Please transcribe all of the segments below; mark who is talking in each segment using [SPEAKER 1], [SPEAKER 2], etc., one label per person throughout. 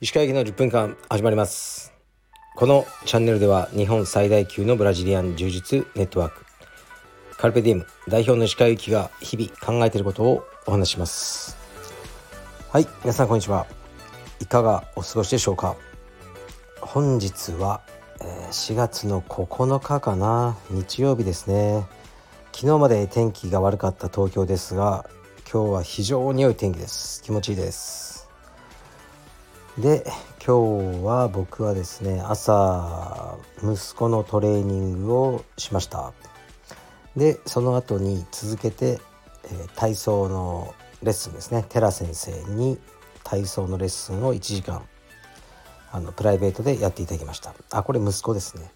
[SPEAKER 1] 石川駅の10分間始まります。このチャンネルでは日本最大級のブラジリアン柔術ネットワークカルペディエム代表の石川由紀が日々考えていることをお話します。はい皆さんこんにちは。いかがお過ごしでしょうか？本日は4月の9日かな？日曜日ですね。昨日まで天気が悪かった東京ですが今日は非常に良い天気です。気持ちいいです。で今日は僕はですね朝息子のトレーニングをしました。でその後に続けて、えー、体操のレッスンですね。テラ先生に体操のレッスンを1時間あのプライベートでやっていただきました。あこれ息子ですね。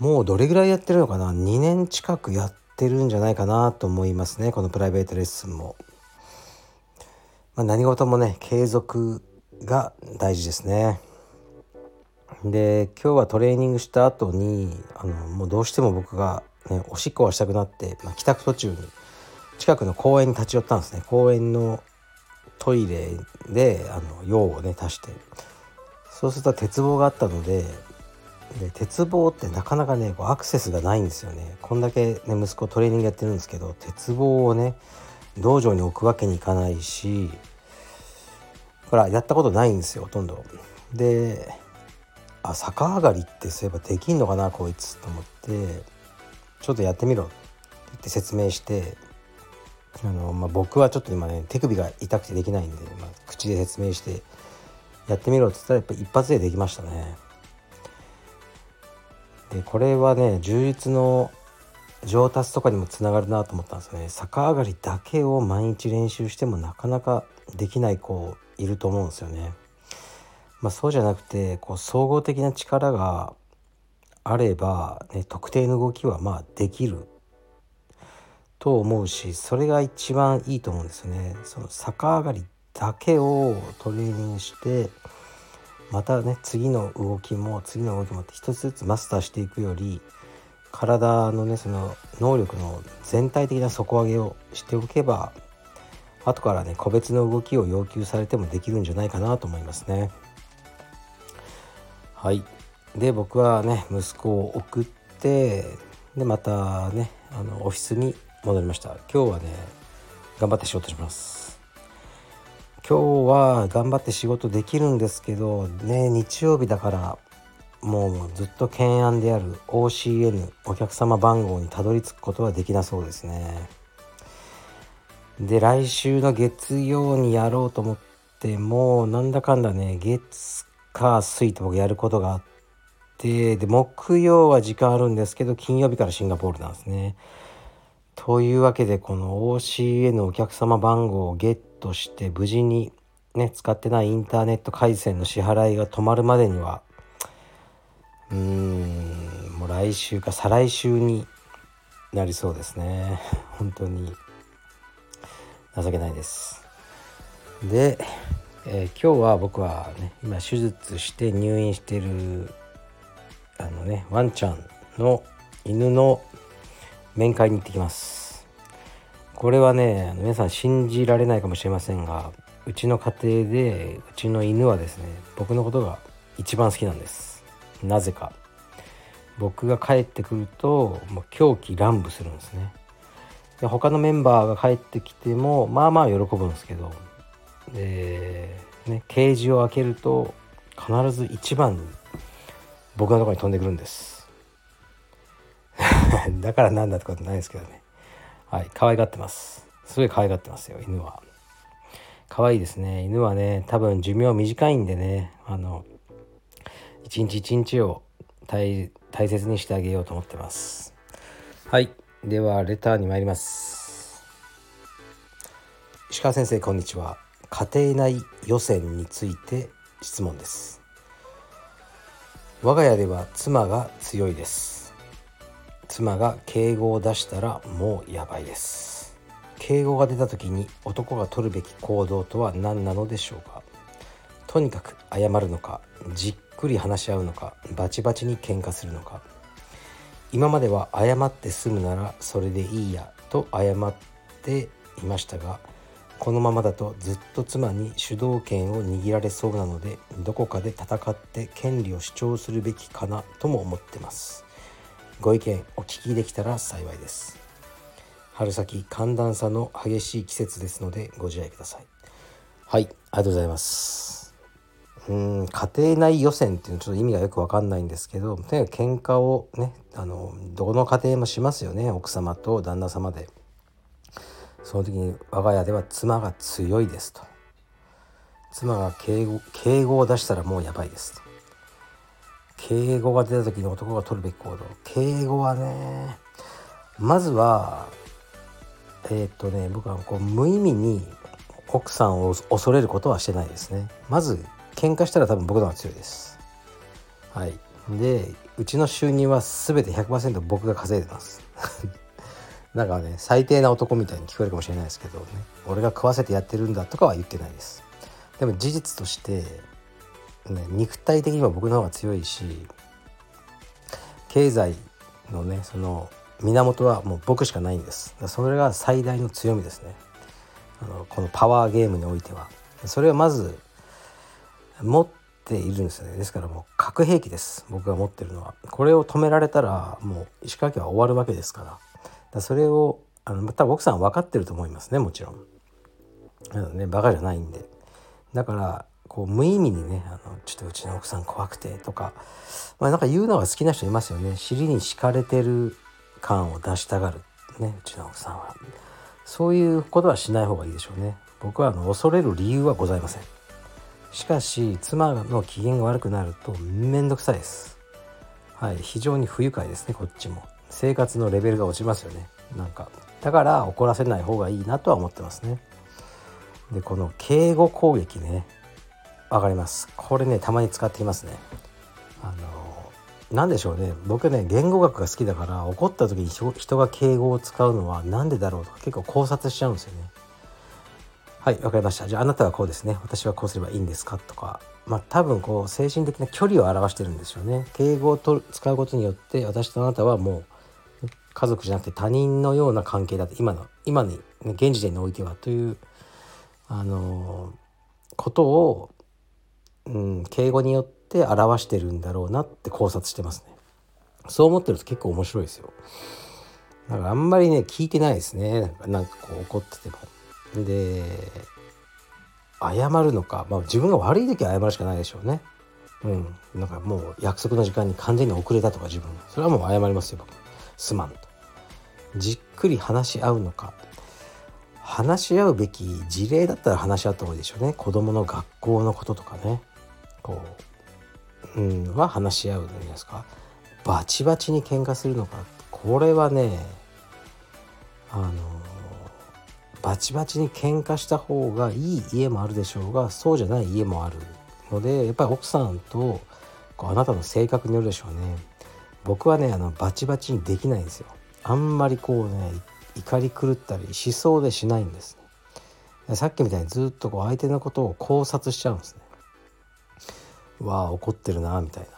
[SPEAKER 1] もうどれぐらいやってるのかな？2年近くやってるんじゃないかなと思いますねこのプライベートレッスンも、まあ、何事もね継続が大事ですね。で今日はトレーニングした後にあのもうどうしても僕が、ね、おしっこがしたくなって、まあ、帰宅途中に近くの公園に立ち寄ったんですね。公園のトイレであの用をね足して。そうすると鉄棒があったのでで鉄棒ってなかなかねこうアクセスがないんですよねこんだけ、ね、息子トレーニングやってるんですけど鉄棒をね道場に置くわけにいかないしほらやったことないんですよほとんど。であ逆上がりってそういえばできんのかなこいつと思ってちょっとやってみろって言って説明してあの、まあ、僕はちょっと今ね手首が痛くてできないんで、まあ、口で説明してやってみろって言ったらやっぱ一発でできましたね。でこれはね充実の上達とかにもつながるなと思ったんですよね逆上がりだけを毎日練習してもなかなかできない子いると思うんですよね。まあ、そうじゃなくてこう総合的な力があれば、ね、特定の動きはまあできると思うしそれが一番いいと思うんですよね。その逆上がりだけをトレーニングしてまたね次の動きも次の動きもって一つずつマスターしていくより体のねその能力の全体的な底上げをしておけば後からね個別の動きを要求されてもできるんじゃないかなと思いますね。はい。で僕はね息子を送ってでまたねあのオフィスに戻りました。今日はね頑張って仕事します。今日は頑張って仕事できるんですけどね日曜日だからもうずっと懸案である OCN お客様番号にたどり着くことはできなそうですね。で来週の月曜にやろうと思ってもなんだかんだね月火水と僕やることがあってで木曜は時間あるんですけど金曜日からシンガポールなんですね。というわけでこの OCA のお客様番号をゲットして無事にね使ってないインターネット回線の支払いが止まるまでにはうーんもう来週か再来週になりそうですね。本当に。情けないです。で、えー、今日は僕はね今手術して入院してるあのねワンちゃんの犬の面会に行ってきます。これはね皆さん信じられないかもしれませんがうちの家庭でうちの犬はですね僕のことが一番好きなんです。なぜか。僕が帰ってくるともう狂気乱舞するんですね。で他のメンバーが帰ってきてもまあまあ喜ぶんですけどで、ね、ケージを開けると必ず一番に僕のところに飛んでくるんです。だからなんだってことないですけどね。はい可愛がってます。すごい可愛がってますよ犬は。可愛いですね。犬はね多分寿命短いんでねあの一日一日を大切にしてあげようと思ってます。はいではレターに参ります。石川先生こんにちは。家庭内予選について質問です。我が家では妻が強いです。妻が敬語を出したらもうやばいです。敬語が出た時に男が取るべき行動とは何なのでしょうか？とにかく謝るのかじっくり話し合うのかバチバチに喧嘩するのか。今までは謝って済むならそれでいいやと謝っていましたがこのままだとずっと妻に主導権を握られそうなのでどこかで戦って権利を主張するべきかなとも思ってます。ご意見お聞きできたら幸いです。春先寒暖差の激しい季節ですのでご自愛ください。はいありがとうございます。うん家庭内予選っていうのはちょっと意味がよく分かんないんですけどとにかく喧嘩をねあのどの家庭もしますよね奥様と旦那様で。その時に我が家では妻が強いですと。妻が敬語敬語を出したらもうやばいですと。敬語が出た時に男が取るべき行動。敬語はねまずはえー、っとね僕はこう無意味に奥さんを恐れることはしてないですね。まず喧嘩したら多分僕の方が強いです。はい。でうちの収入は全て100%僕が稼いでます。なんかね最低な男みたいに聞こえるかもしれないですけどね。俺が食わせてやってるんだとかは言ってないです。でも事実として、ね、肉体的には僕の方が強いし経済のねその源はもう僕しかないんです。それが最大の強みですね。あのこのパワーゲームにおいては。それをまず持っているんですよね。ですからもう核兵器です。僕が持ってるのは。これを止められたらもう石川家は終わるわけですから。それをあの多分奥さん分かってると思いますねもちろん。ねバカじゃないんで。だからこう無意味にねあの「ちょっとうちの奥さん怖くて」とか、まあ、なんか言うのが好きな人いますよね尻に敷かれてる感を出したがるねうちの奥さんは。そういうことはしない方がいいでしょうね。僕はあの恐れる理由はございません。しかし妻の機嫌が悪くなると面倒くさいです。はい、非常に不愉快ですねこっちも。生活のレベルが落ちますよねなんかだから怒らせない方がいいなとは思ってますねでこの敬語攻撃ねわかります。これねたまに使っていますね。あの何でしょうね。僕ね言語学が好きだから怒った時に人が敬語を使うのは何でだろうとか結構考察しちゃうんですよね。はいわかりました。じゃああなたはこうですね。私はこうすればいいんですか？とか。まあ多分こう精神的な距離を表してるんですよね。敬語を使うことによって私とあなたはもう家族じゃなくて他人のような関係だと今の今に、ね、現時点においてはというあのことを、うん、敬語によって表してるんだろうなって考察してますね。そう思ってると結構面白いですよ。だからあんまりね聞いてないですねなんかこう怒ってても。で謝るのか、まあ、自分が悪い時は謝るしかないでしょうね。うん、なんかもう約束の時間に完全に遅れたとか自分それはもう謝りますよ僕。すまんとじっくり話し合うのか話し合うべき事例だったら話し合った方がいいでしょうね子供の学校のこととかねこう、うん、は話し合うじゃないですか？バチバチに喧嘩するのか？これはねあのバチバチに喧嘩した方がいい家もあるでしょうがそうじゃない家もあるのでやっぱり奥さんとこうあなたの性格によるでしょうね。僕はねあのバチバチにできないんですよ。あんまりこうね怒り狂ったりしそうでしないんですさっきみたいにずっとこう相手のことを考察しちゃうんですね。わあ怒ってるなみたいな。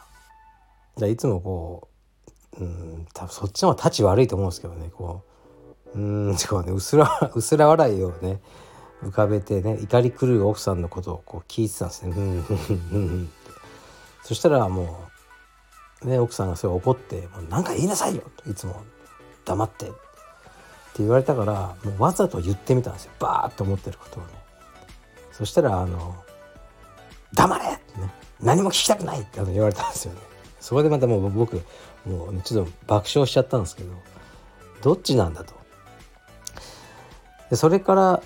[SPEAKER 1] じゃいつもこううん多分そっちの方が立ち悪いと思うんですけどねこう。うんこうねうすら うすら笑いをね浮かべてね怒り狂う奥さんのことをこう聞いてたんですね。うんうんうんうんそしたらもうね、奥さんがそれ怒って「もう何か言いなさいよ」といつも「黙って」って言われたからもうわざと言ってみたんですよ。バーッと思ってることをね。そしたらあの「黙れ!」ってね「何も聞きたくない!」って言われたんですよね。そこでまたもう僕もうちょっと爆笑しちゃったんですけどどっちなんだと。でそれから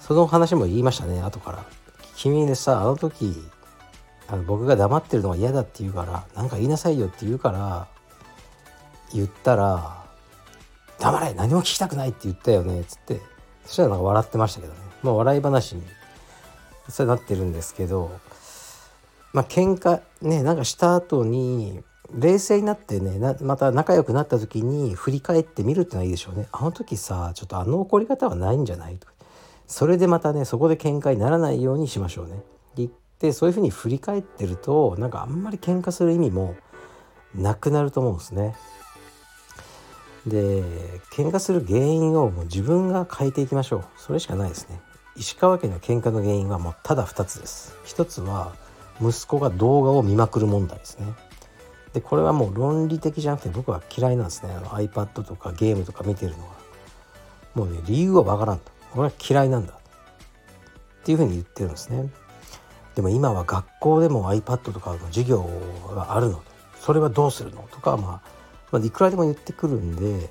[SPEAKER 1] その話も言いましたね後から「君でさあの時あの僕が黙ってるのが嫌だって言うから何か言いなさいよって言うから言ったら「黙れ何も聞きたくない」って言ったよねっつって。そしたらなんか笑ってましたけどね。まあ笑い話にそれなってるんですけどまあ喧嘩ねなんかした後に冷静になってねまた仲良くなった時に振り返ってみるってのはいいでしょうね。あの時さちょっとあの怒り方はないんじゃない？とかそれでまたねそこで喧嘩にならないようにしましょうね。で一でそういうふうに振り返ってるとなんかあんまり喧嘩する意味もなくなると思うんですね。で喧嘩する原因をもう自分が変えていきましょう。それしかないですね。石川家の喧嘩の原因はもうただ2つです。1つは息子が動画を見まくる問題ですね。でこれはもう論理的じゃなくて僕は嫌いなんですね。あの iPad とかゲームとか見てるのは。もうね理由はわからんと。俺は嫌いなんだ。っていうふうに言ってるんですね。でも今は学校でも iPad とかの授業があるのそれはどうするの？とか、まあ、まあいくらでも言ってくるんで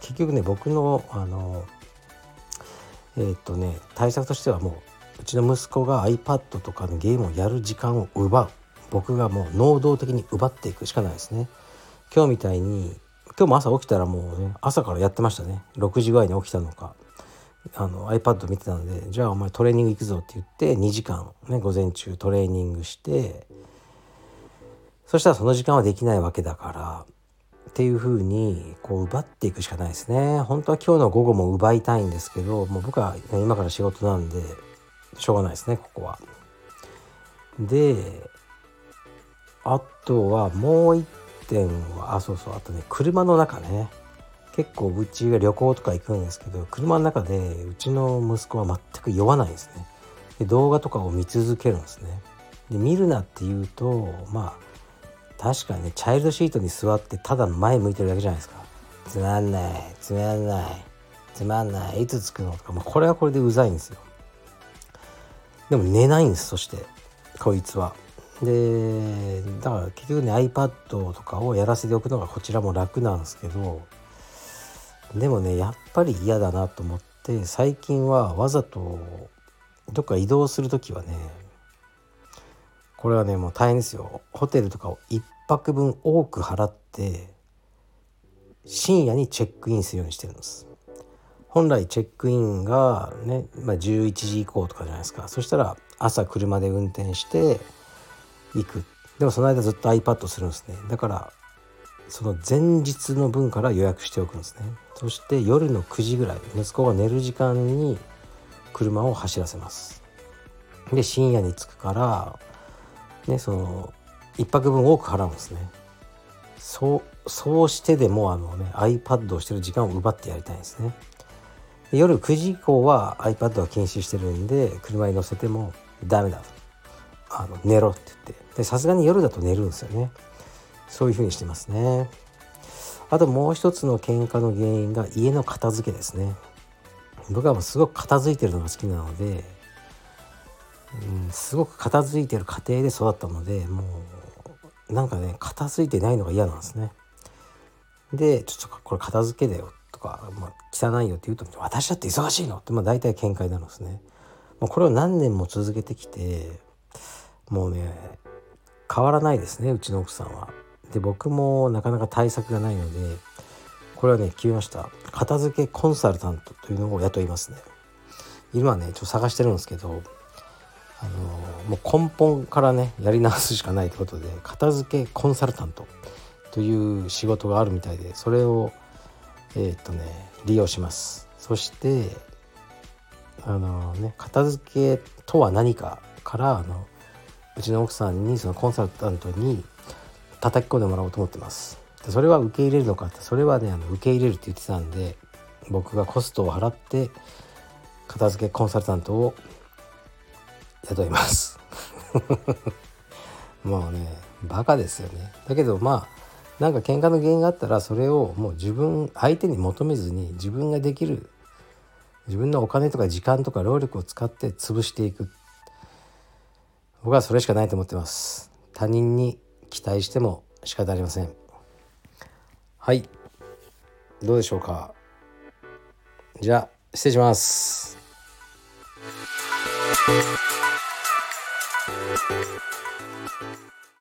[SPEAKER 1] 結局ね僕のあのえー、っとね対策としてはもううちの息子が iPad とかのゲームをやる時間を奪う。僕がもう能動的に奪っていくしかないですね。今日みたいに今日も朝起きたらもうね朝からやってましたね。6時ぐらいに起きたのか。あの iPad 見てたのでじゃあお前トレーニング行くぞって言って2時間ね午前中トレーニングしてそしたらその時間はできないわけだからっていう風にこう奪っていくしかないですね。本当は今日の午後も奪いたいんですけどもう僕は、今から仕事なんでしょうがないですねここは。であとはもう一点はあそうそうあとね車の中ね。結構うちが旅行とか行くんですけど車の中でうちの息子は全く酔わないですね。で動画とかを見続けるんですね。で見るなっていうとまあ確かにねチャイルドシートに座ってただ前向いてるだけじゃないですか。つまんないつまんないつまんないいつ着くのとか、まあ、これはこれでうざいんですよ。でも寝ないんですそして。こいつは。でだから結局ね iPad とかをやらせておくのがこちらも楽なんですけど。でもねやっぱり嫌だなと思って最近はわざとどっか移動する時はねこれはねもう大変ですよ。ホテルとかを1泊分多く払って深夜にチェックインするようにしてるんです。本来チェックインがね、まあ、11時以降とかじゃないですか。そしたら朝車で運転して行く。でもその間ずっと iPad するんですね。だからその前日の分から予約しておくんですね。そして夜の9時ぐらい息子が寝る時間に車を走らせます。で深夜に着くからねその1泊分多く払うんですね。そうそうしてでもあのね iPad をしてる時間を奪ってやりたいんですね。夜9時以降は iPad は禁止してるんで車に乗せてもダメだと。あの寝ろって言って。さすがに夜だと寝るんですよね。そういう風にしてますね。あともう一つの喧嘩の原因が家の片付けですね。僕はもうすごく片付いてるのが好きなのでうん、すごく片付いてる家庭で育ったのでもうなんかね片付いてないのが嫌なんですね。でちょっとこれ片付けだよか、まあ、汚いよって言うと「私だって忙しいの?」って、まあ、大体喧嘩になんですね。もうこれを何年も続けてきてもうね変わらないですねうちの奥さんは。で僕もなかなか対策がないのでこれはね決めました片付けコンサルタントというのを雇いますね。今ねちょっと探してるんですけどあのもう根本からねやり直すしかないということで片付けコンサルタントという仕事があるみたいでそれをえっ、とね利用します。そしてあのね片付けとは何かからあのうちの奥さんにそのコンサルタントに叩き込んでもらおうと思ってます。それは受け入れるのかってそれはねあの受け入れるって言ってたんで僕がコストを払って片付けコンサルタントを雇います。もうねバカですよね。だけどまあなんか喧嘩の原因があったらそれをもう自分相手に求めずに自分ができる自分のお金とか時間とか労力を使って潰していく。僕はそれしかないと思ってます。他人に期待しても仕方ありません。はい。どうでしょうか。じゃあ失礼します。